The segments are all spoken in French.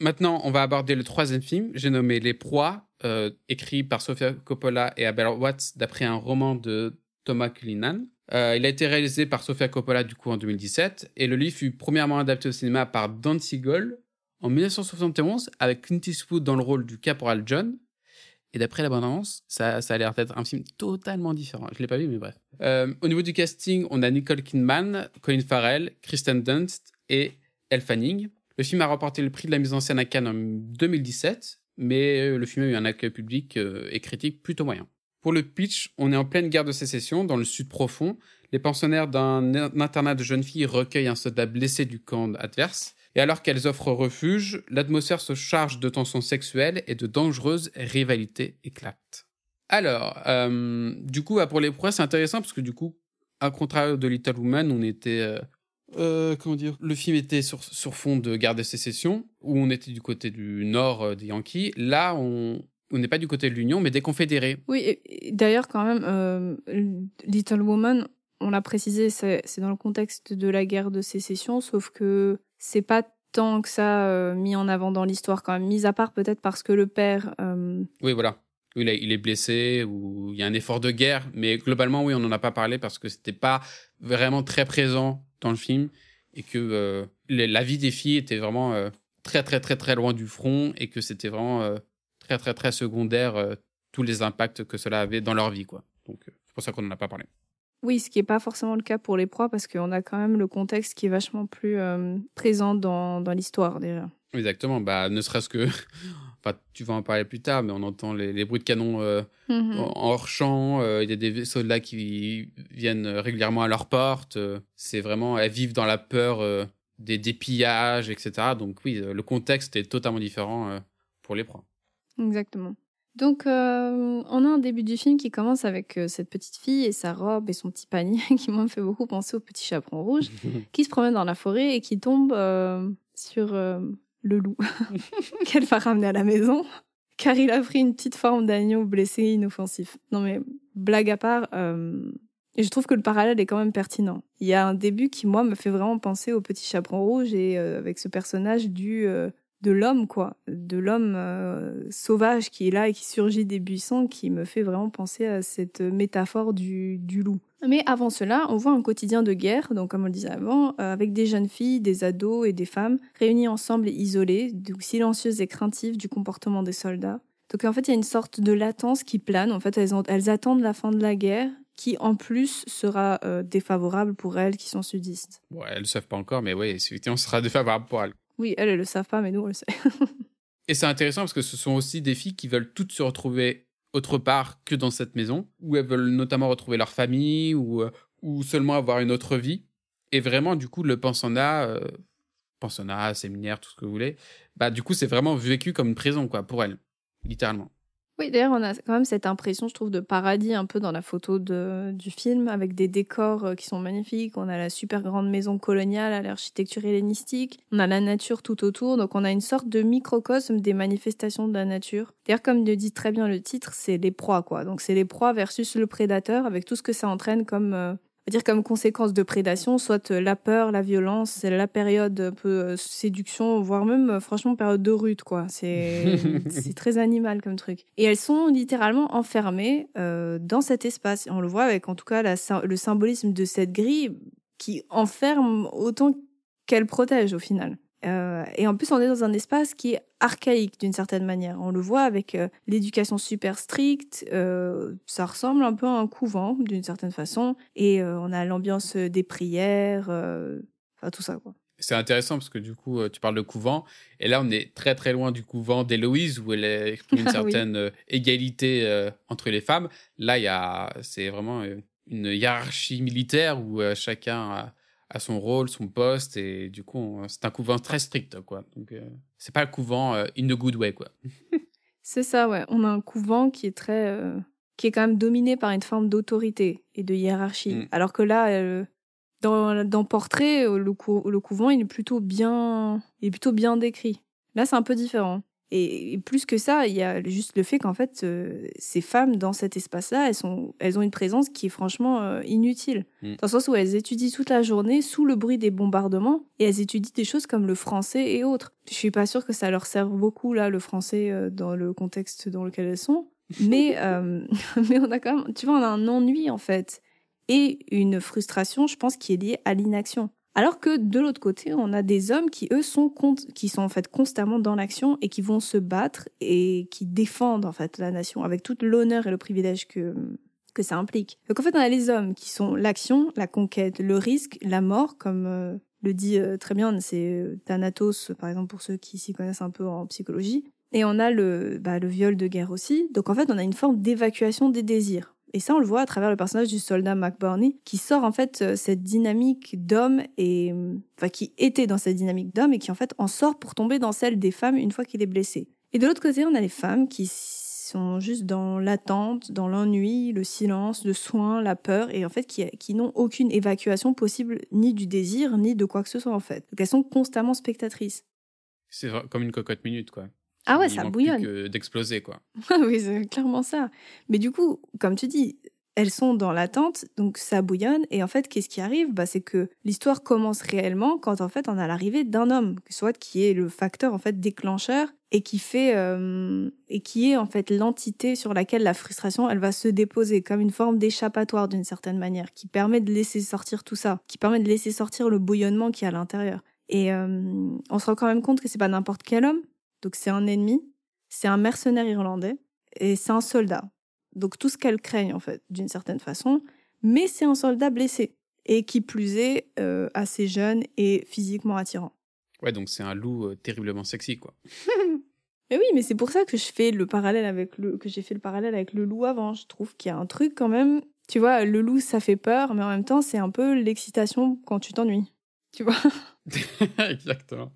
Maintenant, on va aborder le troisième film. J'ai nommé Les Proies, euh, écrit par Sofia Coppola et Abel Watts d'après un roman de Thomas Cullinan. Euh, il a été réalisé par Sofia Coppola du coup en 2017 et le livre fut premièrement adapté au cinéma par Don Siegel en 1971 avec Clint Eastwood dans le rôle du caporal John. Et d'après la bande-annonce, ça, ça a l'air d'être un film totalement différent. Je l'ai pas vu, mais bref. Euh, au niveau du casting, on a Nicole Kidman, Colin Farrell, Kristen Dunst et Elle Fanning. Le film a remporté le prix de la mise en scène à Cannes en 2017, mais le film a eu un accueil public euh, et critique plutôt moyen. Pour le pitch, on est en pleine guerre de sécession dans le sud profond. Les pensionnaires d'un internat de jeunes filles recueillent un soldat blessé du camp adverse. Et alors qu'elles offrent refuge, l'atmosphère se charge de tensions sexuelles et de dangereuses rivalités éclatent. Alors, euh, du coup, bah, pour les proies, c'est intéressant parce que du coup, à contraire de Little Woman, on était euh, comment dire? Le film était sur, sur fond de guerre de sécession, où on était du côté du nord euh, des Yankees. Là, on on n'est pas du côté de l'Union, mais des confédérés. Oui, d'ailleurs, quand même, euh, Little Woman, on l'a précisé, c'est dans le contexte de la guerre de sécession, sauf que c'est pas tant que ça mis en avant dans l'histoire, quand même, mis à part peut-être parce que le père. Oui, voilà. Il, il est blessé ou il y a un effort de guerre, mais globalement, oui, on n'en a pas parlé parce que c'était pas vraiment très présent dans le film et que euh, la vie des filles était vraiment euh, très très très très loin du front et que c'était vraiment euh, très très très secondaire tous les impacts que cela avait dans leur vie quoi. Donc c'est pour ça qu'on n'en a pas parlé. Oui, ce qui n'est pas forcément le cas pour les proies parce qu'on a quand même le contexte qui est vachement plus présent dans, dans l'histoire déjà. Exactement, bah ne serait-ce que tu vas en parler plus tard, mais on entend les, bruits de canon euh, mhm. en hors champ. Euh, il y a des soldats qui viennent régulièrement à leur porte. Euh, c'est vraiment, elles vivent dans la peur des, des, pillages, etc. Donc oui, le contexte est totalement différent pour les proies. Exactement. Donc, on a un début du film qui commence avec cette petite fille et sa robe et son petit panier qui m'ont fait beaucoup penser au petit chaperon rouge, qui se promène dans la forêt et qui tombe sur le loup, qu'elle va ramener à la maison, car il a pris une petite forme d'agneau blessé inoffensif. Non mais, blague à part, euh, je trouve que le parallèle est quand même pertinent. Il y a un début qui, moi, me fait vraiment penser au petit chaperon rouge et euh, avec ce personnage du... Euh, de l'homme, quoi, de l'homme sauvage qui est là et qui surgit des buissons, qui me fait vraiment penser à cette métaphore du loup. Mais avant cela, on voit un quotidien de guerre, donc comme on le disait avant, euh, avec des jeunes filles, des ados et des femmes réunies ensemble et isolées, donc silencieuses et craintives du comportement des soldats. Donc en fait, il y a une sorte de latence qui plane. En fait, elles, elles attendent la fin de la guerre, qui en plus sera euh, défavorable pour elles qui sont sudistes. Ouais, elles le savent pas encore, mais oui, effectivement, ce sera défavorable pour elles. Oui, elles, elles le savent pas, mais nous, on le sait. et c'est intéressant parce que ce sont aussi des filles qui veulent toutes se retrouver autre part que dans cette maison, où elles veulent notamment retrouver leur famille ou, euh, ou seulement avoir une autre vie. Et vraiment, du coup, le pensionnat, euh, pensionnat, séminaire, tout ce que vous voulez, bah, du coup, c'est vraiment vécu comme une prison, quoi, pour elles, littéralement. Oui, d'ailleurs, on a quand même cette impression, je trouve, de paradis un peu dans la photo de, du film, avec des décors euh, qui sont magnifiques. On a la super grande maison coloniale à l'architecture hellénistique. On a la nature tout autour. Donc, on a une sorte de microcosme des manifestations de la nature. D'ailleurs, comme le dit très bien le titre, c'est les proies, quoi. Donc, c'est les proies versus le prédateur, avec tout ce que ça entraîne comme euh, dire comme conséquence de prédation, soit euh, la peur, la violence, c'est la période un peu euh, séduction, voire même euh, franchement période de rut quoi. C'est c'est très animal comme truc. Et elles sont littéralement enfermées dans cet espace. on le voit avec en tout cas la, le symbolisme de cette grille qui enferme autant qu'elle protège au final. Euh, et en plus, on est dans un espace qui est archaïque d'une certaine manière. On le voit avec euh, l'éducation super stricte. Euh, ça ressemble un peu à un couvent d'une certaine façon. Et on a l'ambiance des prières, enfin tout ça quoi. C'est intéressant parce que du coup, tu parles de couvent. Et là, on est très très loin du couvent d'Héloïse où elle exprime une certaine égalité entre les femmes. Là, il y a, c'est vraiment une hiérarchie militaire où chacun à son rôle, son poste, et du coup, c'est un couvent très strict, quoi. Donc, euh, c'est pas le couvent euh, in the good way, quoi. c'est ça, ouais. On a un couvent qui est très, euh, qui est quand même dominé par une forme d'autorité et de hiérarchie. Mm. Alors que là, dans, dans Portrait, le, le, couvent, il est plutôt bien, il est plutôt bien décrit. Là, c'est un peu différent. Et, plus que ça, il y a juste le fait qu'en fait, euh, ces femmes dans cet espace-là, elles, sont, elles ont une présence qui est franchement euh, inutile. Mm. Dans le sens où elles étudient toute la journée sous le bruit des bombardements et elles étudient des choses comme le français et autres. Je suis pas sûre que ça leur serve beaucoup, là, le français, euh, dans le contexte dans lequel elles sont. Mais, mais on a quand même, tu vois, on a un ennui en fait. Et une frustration, je pense, qui est liée à l'inaction. Alors que de l'autre côté, on a des hommes qui, eux, sont, qui sont en fait constamment dans l'action et qui vont se battre et qui défendent en fait la nation avec tout l'honneur et le privilège que, que ça implique. Donc en fait, on a les hommes qui sont l'action, la conquête, le risque, la mort, comme euh, le dit euh, très bien, c'est euh, Thanatos, par exemple, pour ceux qui s'y connaissent un peu en psychologie. Et on a le, bah, le viol de guerre aussi. Donc en fait, on a une forme d'évacuation des désirs. Et ça, on le voit à travers le personnage du soldat McBurney, qui sort en fait euh, cette dynamique d'homme et, enfin, qui était dans cette dynamique d'homme et qui en fait en sort pour tomber dans celle des femmes une fois qu'il est blessé. Et de l'autre côté, on a les femmes qui sont juste dans l'attente, dans l'ennui, le silence, le soin, la peur, et en fait qui, qui n'ont aucune évacuation possible ni du désir, ni de quoi que ce soit en fait. Donc elles sont constamment spectatrices. C'est comme une cocotte minute, quoi. Ah ouais, ça bouillonne. d'exploser, quoi. oui, c'est clairement ça. Mais du coup, comme tu dis, elles sont dans l'attente, donc ça bouillonne. Et en fait, qu'est-ce qui arrive? Bah, C'est que l'histoire commence réellement quand en fait on a l'arrivée d'un homme, soit qui est le facteur en fait déclencheur et qui fait euh, et qui est en fait l'entité sur laquelle la frustration elle va se déposer comme une forme d'échappatoire d'une certaine manière, qui permet de laisser sortir tout ça, qui permet de laisser sortir le bouillonnement qui est à l'intérieur. Et euh, on se rend quand même compte que c'est pas n'importe quel homme, donc c'est un ennemi, c'est un mercenaire irlandais et c'est un soldat. Donc tout ce qu'elle craignent en fait, d'une certaine façon, mais c'est un soldat blessé et qui plus est euh, assez jeune et physiquement attirant. Ouais, donc c'est un loup euh, terriblement sexy quoi. mais oui, mais c'est pour ça que je fais le parallèle avec le que j'ai fait le parallèle avec le loup avant. Je trouve qu'il y a un truc quand même. Tu vois, le loup ça fait peur, mais en même temps c'est un peu l'excitation quand tu t'ennuies. Tu vois Exactement.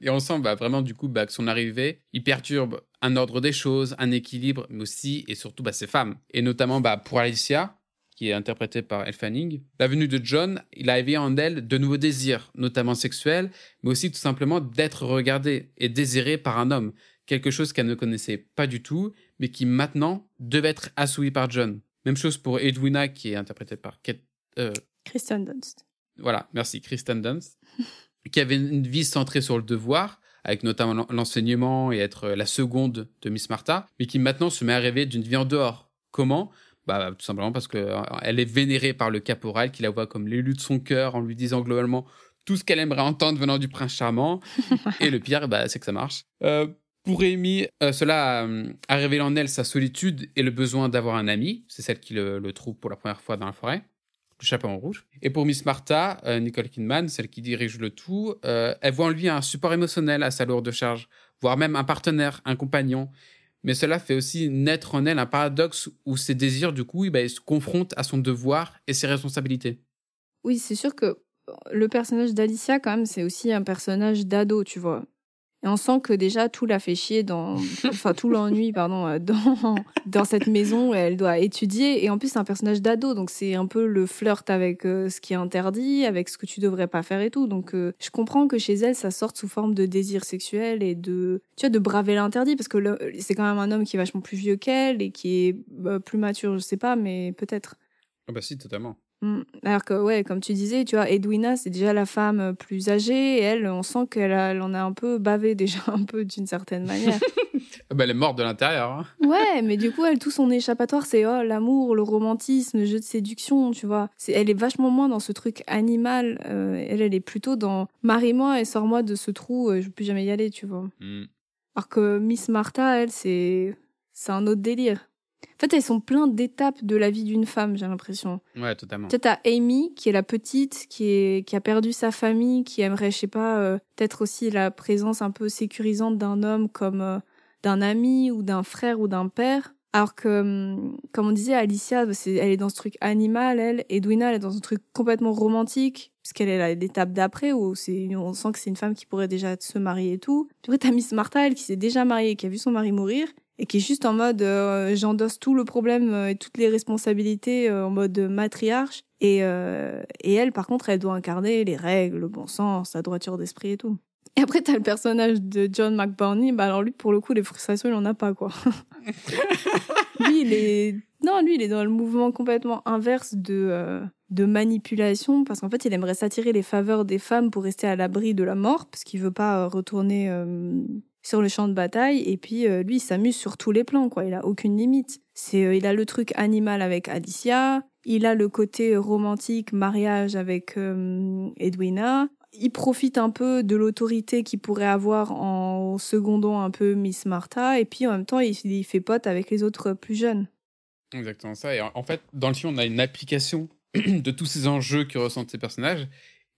Et on sent bah, vraiment du coup bah, que son arrivée, il perturbe un ordre des choses, un équilibre, mais aussi et surtout bah, ses femmes. Et notamment bah, pour Alicia, qui est interprétée par Elle Fanning, la venue de John, il a éveillé en elle de nouveaux désirs, notamment sexuels, mais aussi tout simplement d'être regardée et désirée par un homme. Quelque chose qu'elle ne connaissait pas du tout, mais qui maintenant devait être assouvi par John. Même chose pour Edwina, qui est interprétée par Kate, euh... Kristen Dunst. Voilà, merci, Kristen Dunst. qui avait une vie centrée sur le devoir, avec notamment l'enseignement et être la seconde de Miss Martha, mais qui maintenant se met à rêver d'une vie en dehors. Comment? Bah, tout simplement parce qu'elle euh, est vénérée par le caporal qui la voit comme l'élu de son cœur en lui disant globalement tout ce qu'elle aimerait entendre venant du prince charmant. et le pire, bah, c'est que ça marche. Euh, pour Amy, euh, cela a, révélé en elle sa solitude et le besoin d'avoir un ami. C'est celle qui le, trouve pour la première fois dans la forêt chapeau en rouge. Et pour Miss Martha, euh, Nicole Kidman, celle qui dirige le tout, euh, elle voit en lui un support émotionnel à sa lourde charge, voire même un partenaire, un compagnon. Mais cela fait aussi naître en elle un paradoxe où ses désirs, du coup, bah, se confrontent à son devoir et ses responsabilités. Oui, c'est sûr que le personnage d'Alicia, quand même, c'est aussi un personnage d'ado, tu vois. Et on sent que déjà tout l'a fait chier dans, enfin tout l'ennui, pardon, euh, dans, dans cette maison où elle doit étudier. Et en plus, c'est un personnage d'ado, donc c'est un peu le flirt avec euh, ce qui est interdit, avec ce que tu devrais pas faire et tout. Donc euh, je comprends que chez elle, ça sorte sous forme de désir sexuel et de, tu vois, de braver l'interdit parce que c'est quand même un homme qui est vachement plus vieux qu'elle et qui est plus mature, je sais pas, mais peut-être. Ah bah si, totalement. Mm. Alors que, ouais, comme tu disais, tu vois, Edwina, c'est déjà la femme euh, plus âgée, et elle, on sent qu'elle en a un peu bavé déjà, un peu d'une certaine manière. Ah bah, elle est morte de l'intérieur. Hein. Ouais, mais du coup, elle, tout son échappatoire, c'est oh, l'amour, le romantisme, le jeu de séduction, tu vois. C'est, elle est vachement moins dans ce truc animal. Euh, elle, elle est plutôt dans marie-moi et sors-moi de ce trou, euh, je peux plus jamais y aller, tu vois. Mm. Alors que Miss Martha, elle, c'est, c'est un autre délire. En fait, elles sont pleines d'étapes de la vie d'une femme, j'ai l'impression. Ouais, totalement. Tu as Amy, qui est la petite, qui, est, qui a perdu sa famille, qui aimerait, je sais pas, euh, peut-être aussi la présence un peu sécurisante d'un homme comme euh, d'un ami ou d'un frère ou d'un père. Alors que, hum, comme on disait, Alicia, elle est dans ce truc animal, elle. Edwina, elle est dans un truc complètement romantique, puisqu'elle est à l'étape d'après, où c'est, on sent que c'est une femme qui pourrait déjà se marier et tout. Tu vois, t'as Miss Martha, elle, qui s'est déjà mariée, qui a vu son mari mourir, et qui est juste en mode euh, j'endosse tout le problème euh, et toutes les responsabilités euh, en mode matriarche et, et elle par contre elle doit incarner les règles le bon sens la droiture d'esprit et tout Et après, t'as le personnage de John McBurney. Bah alors lui, pour le coup, les frustrations, il en a pas, quoi. lui, il est... Non, lui, il est dans le mouvement complètement inverse de, euh, de manipulation, parce qu'en fait, il aimerait s'attirer les faveurs des femmes pour rester à l'abri de la mort, parce qu'il veut pas euh, retourner euh, sur le champ de bataille. Et puis, lui, il s'amuse sur tous les plans, quoi. Il a aucune limite. C'est, il a le truc animal avec Alicia. Il a le côté romantique, mariage avec Edwina il profite un peu de l'autorité qu'il pourrait avoir en secondant un peu Miss Martha, et puis en même temps, il, fait pote avec les autres plus jeunes. Exactement ça. Et en fait, dans le film, on a une application de tous ces enjeux que ressentent ces personnages,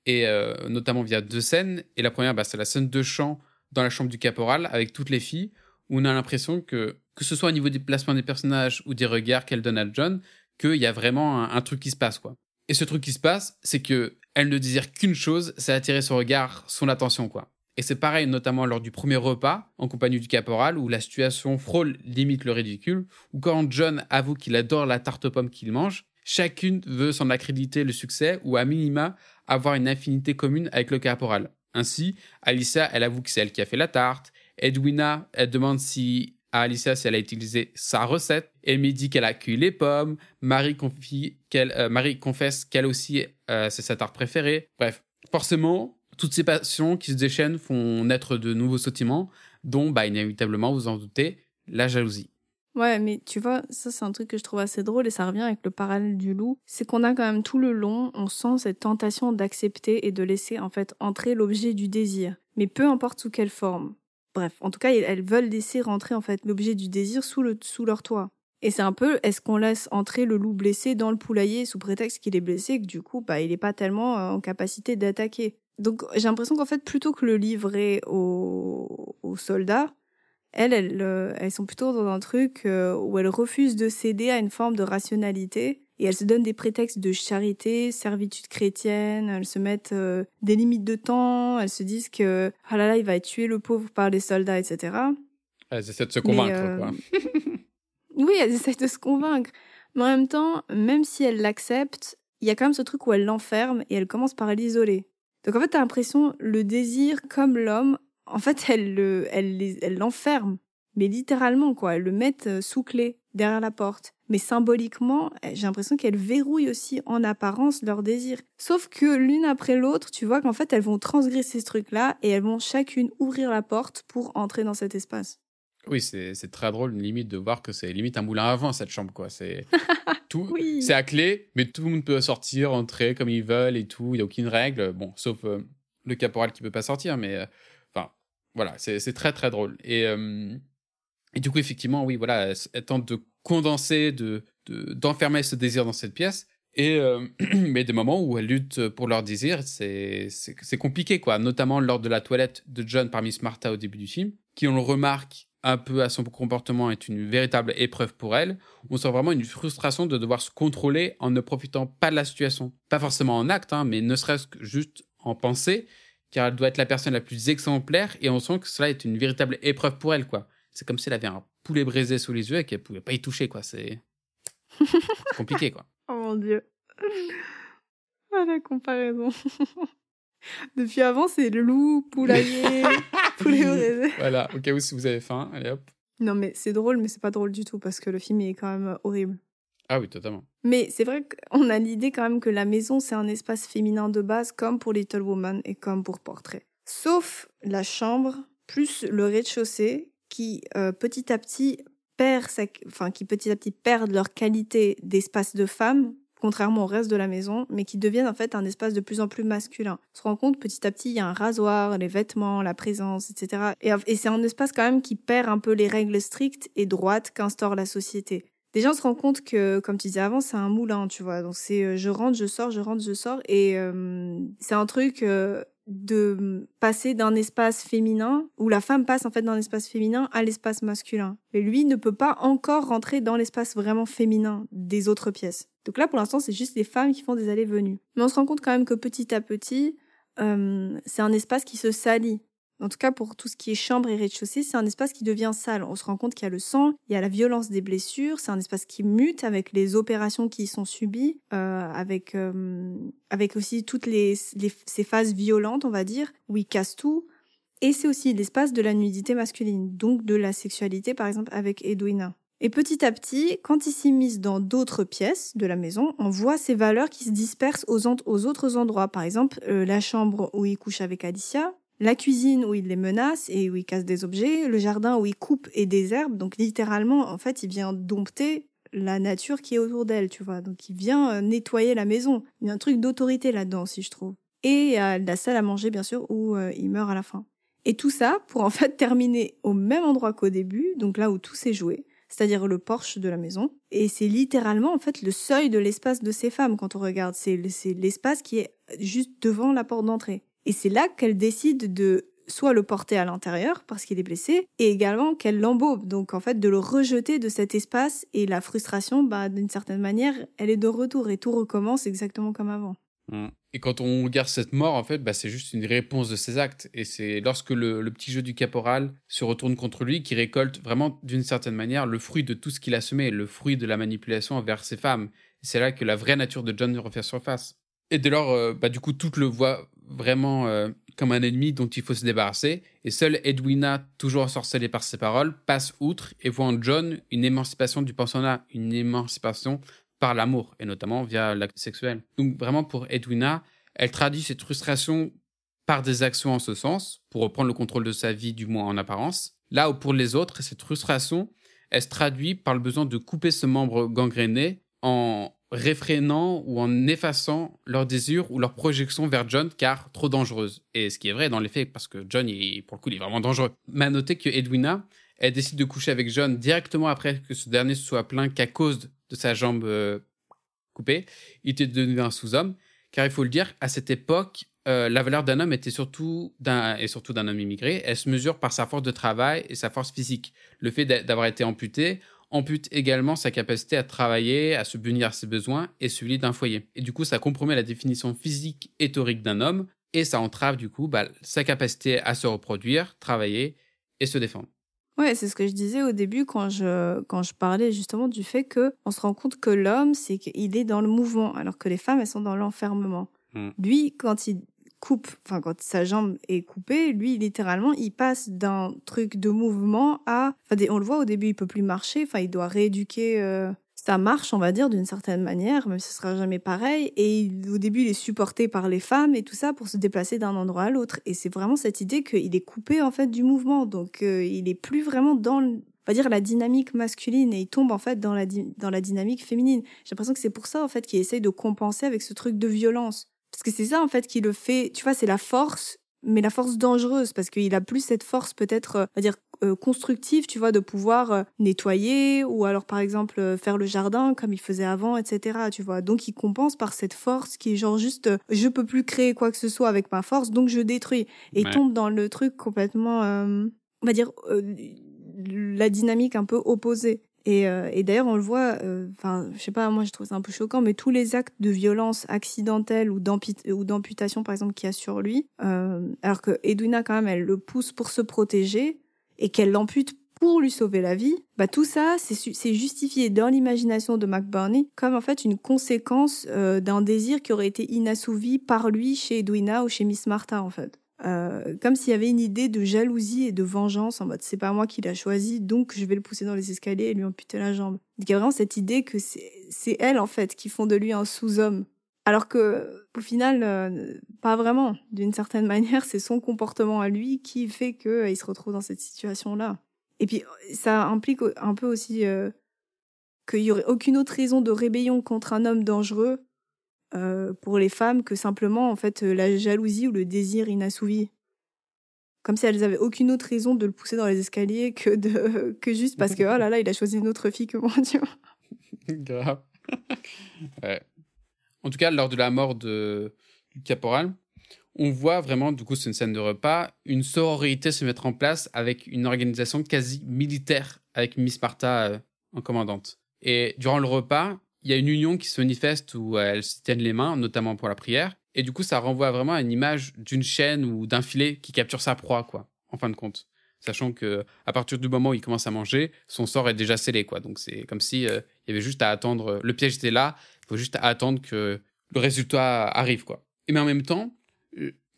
et euh, notamment via deux scènes. Et la première, bah, c'est la scène de chant dans la chambre du caporal avec toutes les filles, où on a l'impression que, que ce soit au niveau des placements des personnages ou des regards qu'elle donne à John, qu'il y a vraiment un, un, truc qui se passe, quoi. Et ce truc qui se passe, c'est que elle ne désire qu'une chose, c'est attirer son regard, son attention, quoi. Et c'est pareil, notamment lors du premier repas, en compagnie du caporal, où la situation frôle limite le ridicule, ou quand John avoue qu'il adore la tarte aux pommes qu'il mange, chacune veut s'en accréditer le succès, ou à minima, avoir une affinité commune avec le caporal. Ainsi, Alicia, elle avoue que c'est elle qui a fait la tarte, Edwina, elle demande si à Alicia si elle a utilisé sa recette. Amy dit qu'elle a cueilli les pommes. Marie, confie euh, Marie confesse qu'elle aussi, euh, c'est sa tarte préférée. Bref, forcément, toutes ces passions qui se déchaînent font naître de nouveaux sentiments, dont, bah, inévitablement, vous en doutez, la jalousie. Ouais, mais tu vois, ça c'est un truc que je trouve assez drôle et ça revient avec le parallèle du loup. C'est qu'on a quand même tout le long, on sent cette tentation d'accepter et de laisser en fait entrer l'objet du désir. Mais peu importe sous quelle forme. Bref, en tout cas, elles veulent laisser rentrer en fait l'objet du désir sous, le, sous leur toit. Et c'est un peu, est-ce qu'on laisse entrer le loup blessé dans le poulailler sous prétexte qu'il est blessé, que du coup, bah, il n'est pas tellement euh, en capacité d'attaquer? Donc j'ai l'impression qu'en fait, plutôt que le livrer aux soldats, elles, elles, euh, elles, sont plutôt dans un truc euh, où elles refusent de céder à une forme de rationalité et elles se donnent des prétextes de charité, servitude chrétienne, elles se mettent euh, des limites de temps, elles se disent que ah là là, il va tuer le pauvre par les soldats, etc. Elles essaient de se convaincre, euh, quoi. oui, elles essaient de se convaincre. Mais en même temps, même si elles l'acceptent, il y a quand même ce truc où elles l'enferment et elles commencent par l'isoler. Donc en fait, t'as l'impression, le désir, comme l'homme, en fait, elles l'enferment. Elle, elle, l'enferme mais littéralement, quoi. Elles le mettent euh, sous clé, derrière la porte. Mais symboliquement, eh, j'ai l'impression qu'elles verrouillent aussi en apparence leurs désirs. Sauf que l'une après l'autre, tu vois qu'en fait, elles vont transgresser ce truc-là et elles vont chacune ouvrir la porte pour entrer dans cet espace. Oui, c'est très drôle, une limite de voir que c'est limite un moulin à vent cette chambre, quoi. C'est tout, c'est à clé, mais tout le monde peut sortir, entrer comme ils veulent et tout. Il y a aucune règle, bon, sauf euh, le caporal qui peut pas sortir, mais euh, voilà, c'est très très drôle. Et et du coup, effectivement, oui, voilà, elle, tente de condenser, de d'enfermer ce désir dans cette pièce. Et euh, mais des moments où elle lutte pour leur désir, c'est compliqué, quoi. Notamment lors de la toilette de John par Miss Martha au début du film, qui on le remarque un peu à son comportement est une véritable épreuve pour elle. On sent vraiment une frustration de devoir se contrôler en ne profitant pas de la situation. Pas forcément en acte, hein, mais ne serait-ce que juste en pensée, car elle doit être la personne la plus exemplaire et on sent que cela est une véritable épreuve pour elle, quoi c'est comme si elle avait un poulet brisé sous les yeux et qu'elle pouvait pas y toucher, quoi. C'est compliqué, quoi. Oh mon dieu. Ah, la comparaison. Depuis avant, c'est le loup, poulailler, poulet brisé. Voilà, au cas où si vous avez faim, allez hop. Non, mais c'est drôle, mais c'est pas drôle du tout parce que le film est quand même horrible. Ah oui, totalement. Mais c'est vrai qu'on a l'idée quand même que la maison, c'est un espace féminin de base, comme pour Little Woman et comme pour Portrait. Sauf la chambre, plus le rez-de-chaussée, qui euh, petit à petit perd enfin qui petit à petit perdent leur qualité d'espace de femme contrairement au reste de la maison, mais qui deviennent en fait un espace de plus en plus masculin. On se rend compte petit à petit, il y a un rasoir, les vêtements, la présence, etc. Et, et c'est un espace quand même qui perd un peu les règles strictes et droites qu'instaure la société. Déjà, on se rend compte que, comme tu disais avant, c'est un moulin, tu vois. Donc c'est euh, je rentre, je sors, je rentre, je sors. Et euh, c'est un truc, de passer d'un espace féminin, où la femme passe en fait d'un espace féminin à l'espace masculin. Mais lui ne peut pas encore rentrer dans l'espace vraiment féminin des autres pièces. Donc là, pour l'instant, c'est juste les femmes qui font des allées-venues. Mais on se rend compte quand même que petit à petit, euh, c'est un espace qui se salit. En tout cas, pour tout ce qui est chambre et rez-de-chaussée, c'est un espace qui devient sale. On se rend compte qu'il y a le sang, il y a la violence des blessures, c'est un espace qui mute avec les opérations qui y sont subies, euh, avec, euh, avec aussi toutes les, ces phases violentes, on va dire, où il casse tout. Et c'est aussi l'espace de la nudité masculine, donc de la sexualité par exemple avec Edwina. Et petit à petit, quand il s'immisce dans d'autres pièces de la maison, on voit ces valeurs qui se dispersent aux, autres endroits. Par exemple, euh, la chambre où il couche avec Alicia, la cuisine où il les menace et où il casse des objets, le jardin où il coupe et désherbe. Donc littéralement, en fait, il vient dompter la nature qui est autour d'elle, tu vois. Donc il vient euh, nettoyer la maison. Il y a un truc d'autorité là-dedans aussi, je trouve. Et la salle à manger, bien sûr, où euh, il meurt à la fin. Et tout ça pour en fait terminer au même endroit qu'au début, donc là où tout s'est joué c'est-à-dire le porche de la maison. Et c'est littéralement en fait le seuil de l'espace de ces femmes quand on regarde. C'est l'espace qui est juste devant la porte d'entrée. Et c'est là qu'elle décide de soit le porter à l'intérieur parce qu'il est blessé, et également qu'elle l'embaube. Donc en fait de le rejeter de cet espace et la frustration, bah, d'une certaine manière, elle est de retour et tout recommence exactement comme avant. Mmh. Et quand on regarde cette mort, en fait, bah, c'est juste une réponse de ses actes. Et c'est lorsque le, petit jeu du caporal se retourne contre lui qu'il récolte vraiment, d'une certaine manière, le fruit de tout ce qu'il a semé, le fruit de la manipulation envers ses femmes. c'est là que la vraie nature de John refait surface. Et dès lors, euh, bah, du coup, toutes le voient vraiment euh, comme un ennemi dont il faut se débarrasser. Et seule Edwina, toujours ensorcelée par ses paroles, passe outre et voit en John une émancipation du pensionnat, une émancipation par l'amour, et notamment via l'acte sexuel. Donc vraiment pour Edwina, elle traduit cette frustration par des actions en ce sens, pour reprendre le contrôle de sa vie, du moins en apparence. Là où pour les autres, cette frustration, elle se traduit par le besoin de couper ce membre gangréné en réfrénant ou en effaçant leur désir ou leur projection vers John car trop dangereuse. Et ce qui est vrai dans les faits, parce que John, pour le coup, il est vraiment dangereux. Mais à noter que Edwina, elle décide de coucher avec John directement après que ce dernier se soit plaint qu'à cause de sa jambe euh, coupée, il était devenu un sous-homme. Car il faut le dire, à cette époque, euh, la valeur d'un homme était surtout d'un et surtout d'un homme immigré. Elle se mesure par sa force de travail et sa force physique. Le fait d'avoir été amputé ampute également sa capacité à travailler, à se à ses besoins et celui d'un foyer. Et du coup, ça compromet la définition physique et théorique d'un homme et ça entrave du coup bah, sa capacité à se reproduire, travailler et se défendre. Ouais, c'est ce que je disais au début quand je, quand je parlais justement du fait que on se rend compte que l'homme, c'est qu'il est dans le mouvement, alors que les femmes, elles sont dans l'enfermement. Hmm. Lui, quand il coupe, enfin, quand sa jambe est coupée, lui, littéralement, il passe d'un truc de mouvement à, enfin, on le voit au début, il peut plus marcher, enfin, il doit rééduquer, euh, ça marche, on va dire, d'une certaine manière, même si ce sera jamais pareil. Et au début, il est supporté par les femmes et tout ça pour se déplacer d'un endroit à l'autre. Et c'est vraiment cette idée qu'il est coupé en fait du mouvement, donc euh, il est plus vraiment dans, on va dire, la dynamique masculine et il tombe en fait dans la dans la dynamique féminine. J'ai l'impression que c'est pour ça en fait qu'il essaye de compenser avec ce truc de violence, parce que c'est ça en fait qui le fait. Tu vois, c'est la force mais la force dangereuse parce qu'il a plus cette force peut-être, euh, on va dire euh, constructive, tu vois, de pouvoir euh, nettoyer ou alors par exemple faire le jardin comme il faisait avant, etc. Tu vois, donc il compense par cette force qui est genre juste, je peux plus créer quoi que ce soit avec ma force, donc je détruis et tombe dans le truc complètement, on va dire la dynamique un peu opposée. Euh, et, d'ailleurs, on le voit, euh, enfin, je sais pas, moi je trouve ça un peu choquant, mais tous les actes de violence accidentelle ou d'amputation, par exemple, qu'il y a sur lui, euh, alors que Edwina, quand même, elle le pousse pour se protéger et qu'elle l'ampute pour lui sauver la vie, bah tout ça, c'est justifié dans l'imagination de McBurney comme en fait une conséquence d'un désir qui aurait été inassouvi par lui chez Edwina ou chez Miss Martha, en fait. Euh, comme s'il y avait une idée de jalousie et de vengeance en mode c'est pas moi qui l'a choisi donc je vais le pousser dans les escaliers et lui amputer la jambe. Il y a vraiment cette idée que c'est elle en fait qui font de lui un sous-homme. Alors que au final euh, pas vraiment. D'une certaine manière c'est son comportement à lui qui fait qu'il euh, se retrouve dans cette situation là. Et puis ça implique un peu aussi qu'il y aurait aucune autre raison de rébellion contre un homme dangereux euh, pour les femmes que simplement en fait la jalousie ou le désir inassouvi. Comme si elles avaient aucune autre raison de le pousser dans les escaliers que de que juste parce que oh là là il a choisi une autre fille que moi tu vois. En tout cas lors de la mort de du caporal, on voit vraiment, du coup, c'est une scène de repas, une sororité se mettre en place avec une organisation quasi militaire avec Miss Martha euh, en commandante. Et durant le repas, il y a une union qui se manifeste où elles se tiennent les mains, notamment pour la prière. Et du coup, ça renvoie vraiment à une image d'une chaîne ou d'un filet qui capture sa proie, quoi, en fin de compte. Sachant que à partir du moment où il commence à manger, son sort est déjà scellé, quoi. Donc c'est comme si euh, il y avait juste à attendre. Le piège était là, il faut juste attendre que le résultat arrive, quoi. Et mais en même temps,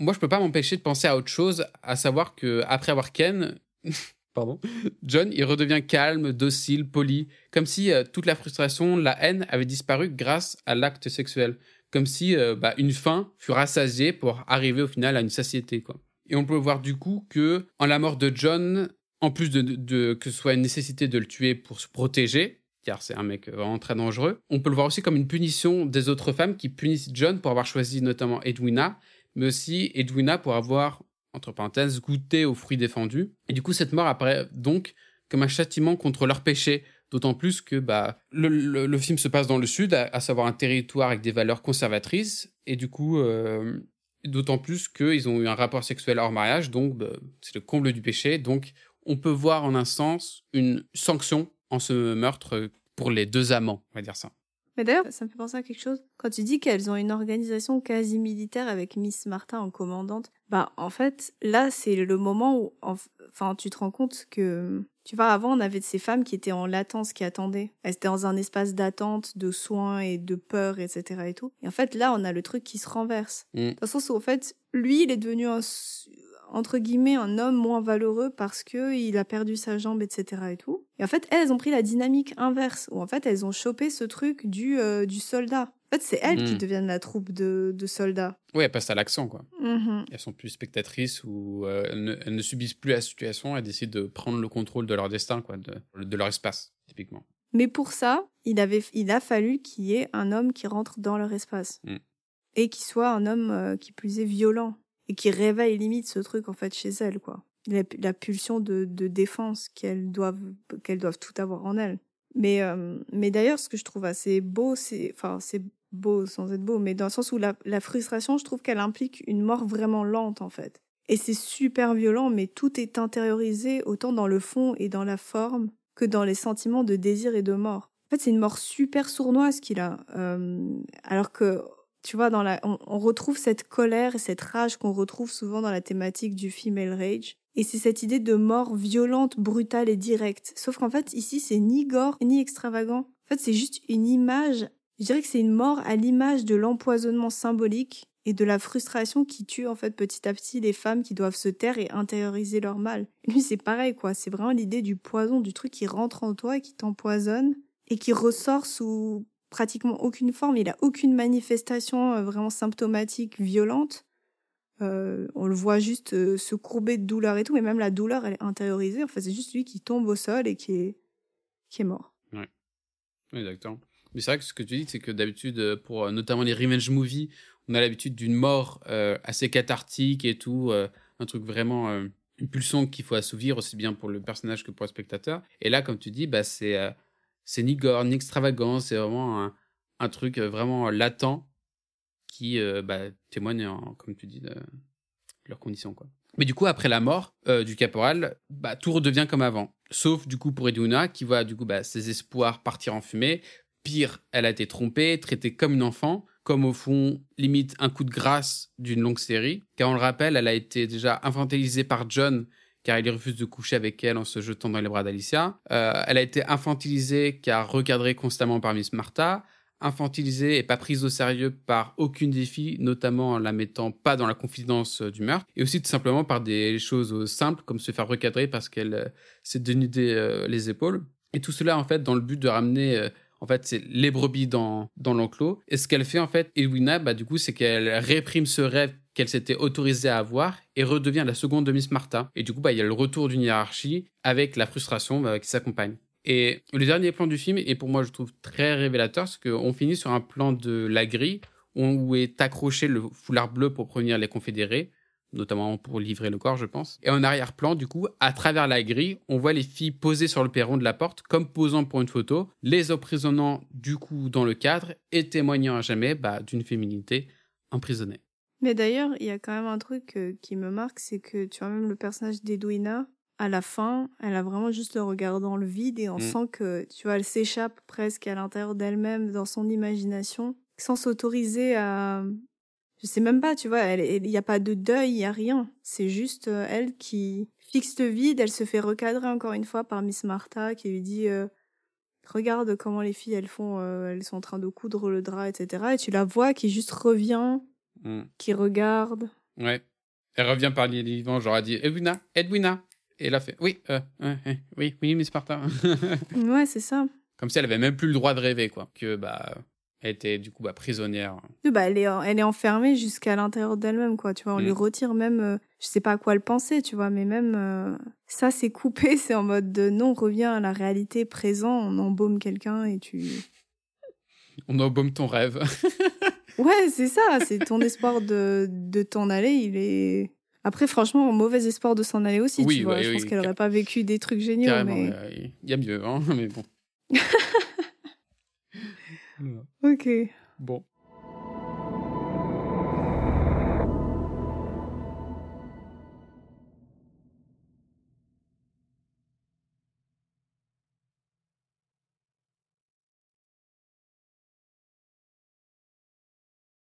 moi, je peux pas m'empêcher de penser à autre chose, à savoir que après avoir Ken, pardon, John, il redevient calme, docile, poli, comme si euh, toute la frustration, la haine avait disparu grâce à l'acte sexuel, comme si euh, bah, une faim fut rassasiée pour arriver au final à une satiété, quoi. Et on peut voir du coup que en la mort de John, en plus de, que ce soit une nécessité de le tuer pour se protéger, car c'est un mec vraiment très dangereux, on peut le voir aussi comme une punition des autres femmes qui punissent John pour avoir choisi notamment Edwina, mais aussi Edwina pour avoir, entre parenthèses, goûté aux fruits défendus. Et du coup, cette mort apparaît donc comme un châtiment contre leur péché, d'autant plus que bah, le, le, film se passe dans le sud, à, savoir un territoire avec des valeurs conservatrices, et du coup, euh, d'autant plus qu'ils ont eu un rapport sexuel hors mariage, donc bah, c'est le comble du péché, donc on peut voir en un sens une sanction en ce meurtre pour les deux amants, on va dire ça. Mais d'ailleurs, ça me fait penser à quelque chose. Quand tu dis qu'elles ont une organisation quasi militaire avec Miss Martin en commandante, bah en fait, là c'est le moment où, enfin, tu te rends compte que, tu vois, avant on avait ces femmes qui étaient en latence, qui attendaient. Elles étaient dans un espace d'attente, de soins et de peur, etc. et tout. Et en fait, là, on a le truc qui se renverse. Mm. Dans le sens où, en fait, lui, il est devenu un, entre guillemets un homme moins valeureux parce que il a perdu sa jambe, etc. et tout. Et en fait, elles ont pris la dynamique inverse, où en fait elles ont chopé ce truc du, euh, du soldat. En fait, c'est elles qui hmm. deviennent la troupe de, de soldats. Oui, elles passent à l'accent, quoi. Mm-hmm. Elles sont plus spectatrices ou euh, elles, ne, subissent plus la situation, elles décident de prendre le contrôle de leur destin, quoi, de, de leur espace, typiquement. Mais pour ça, il, avait, il a fallu qu'il y ait un homme qui rentre dans leur espace. Hmm. Et qui soit un homme euh, qui plus est violent et qui réveille limite ce truc en fait chez elles quoi. La, pulsion de, défense qu'elles doivent qu'elles doivent tout avoir en elles. Mais euh, mais d'ailleurs ce que je trouve assez beau c'est enfin c'est beau sans être beau mais dans le sens où la, frustration je trouve qu'elle implique une mort vraiment lente en fait. Et c'est super violent mais tout est intériorisé autant dans le fond et dans la forme que dans les sentiments de désir et de mort. En fait c'est une mort super sournoise qu'il a euh, alors que tu vois, dans la, on, retrouve cette colère et cette rage qu'on retrouve souvent dans la thématique du female rage. Et c'est cette idée de mort violente, brutale et directe. Sauf qu'en fait, ici, c'est ni gore, ni extravagant. En fait, c'est juste une image. Je dirais que c'est une mort à l'image de l'empoisonnement symbolique et de la frustration qui tue, en fait, petit à petit les femmes qui doivent se taire et intérioriser leur mal. Lui, c'est pareil, quoi. C'est vraiment l'idée du poison, du truc qui rentre en toi et qui t'empoisonne et qui ressort sous pratiquement aucune forme, il a aucune manifestation euh, vraiment symptomatique violente. Euh, on le voit juste euh, se courber de douleur et tout, mais même la douleur, elle est intériorisée. Enfin, c'est juste lui qui tombe au sol et qui est, qui est mort. Ouais. Exactement. Mais c'est vrai que ce que tu dis, c'est que d'habitude, pour notamment les revenge movies, on a l'habitude d'une mort assez cathartique et tout, un truc vraiment, une pulsion qu'il faut assouvir aussi bien pour le personnage que pour le spectateur. Et là, comme tu dis, bah, c'est c'est ni gore, ni extravagant, c'est vraiment un, truc euh, vraiment latent qui euh, bah, témoigne, comme tu dis, de leurs conditions. Mais du coup, après la mort euh, du caporal, bah, tout redevient comme avant. Sauf du coup pour Edwina, qui voit du coup bah, ses espoirs partir en fumée. Pire, elle a été trompée, traitée comme une enfant, comme au fond, limite un coup de grâce d'une longue série. Car on le rappelle, elle a été déjà infantilisée par John, car il refuse de coucher avec elle en se jetant dans les bras d'Alicia. Euh, elle a été infantilisée car recadrée constamment par Miss Martha, infantilisée et pas prise au sérieux par aucune des filles, notamment en la mettant pas dans la confidence euh, du meurtre, et aussi tout simplement par des choses simples comme se faire recadrer parce qu'elle euh, s'est dénudée les épaules. Et tout cela en fait dans le but de ramener en fait, c'est les brebis dans, dans l'enclos. Et ce qu'elle fait, en fait, Edwina, bah, du coup, c'est qu'elle réprime ce rêve qu'elle s'était autorisée à avoir et redevient la seconde de Miss Martha. Et du coup, bah, il y a le retour d'une hiérarchie avec la frustration bah, qui s'accompagne. Et le dernier plan du film est pour moi, je trouve, très révélateur, c'est qu'on finit sur un plan de la grille où est accroché le foulard bleu pour prévenir les confédérés notamment pour livrer le corps, je pense. Et en arrière-plan, du coup, à travers la grille, on voit les filles posées sur le perron de la porte, comme posant pour une photo, les emprisonnant du coup dans le cadre et témoignant à jamais bah, d'une féminité emprisonnée. Mais d'ailleurs, il y a quand même un truc euh, qui me marque, c'est que tu vois même le personnage d'Edwina, à la fin, elle a vraiment juste le regard dans le vide et on mm. sent que, tu vois, elle s'échappe presque à l'intérieur d'elle-même, dans son imagination, sans s'autoriser à, je sais même pas, tu vois, il n'y a pas de deuil, il n'y a rien. C'est juste euh, elle qui fixe le vide, elle se fait recadrer encore une fois par Miss Martha qui lui dit euh, Regarde comment les filles, elles font, euh, elles sont en train de coudre le drap, etc. Et tu la vois qui juste revient, mm. qui regarde. Ouais. Elle revient par les vivants, genre elle dit Edwina, Edwina. Et elle a fait Oui, euh, euh, euh, oui, oui, Miss Sparta. ouais, c'est ça. Comme si elle avait même plus le droit de rêver, quoi. Que, bah, elle était du coup bah, prisonnière. Bah, elle, est, elle est enfermée jusqu'à l'intérieur d'elle-même, quoi. Tu vois, on lui mm. retire même, euh, je sais pas à quoi elle pensait, tu vois, mais même euh, ça, c'est coupé, c'est en mode de non, reviens à la réalité présent, on embaume quelqu'un et tu. On embaume ton rêve. ouais, c'est ça, c'est ton espoir de, de t'en aller, il est. Après, franchement, mauvais espoir de s'en aller aussi, tu vois. je pense qu'elle aurait pas vécu des trucs géniaux, mais. Il y a mieux, hein, mais bon. Ok. Bon.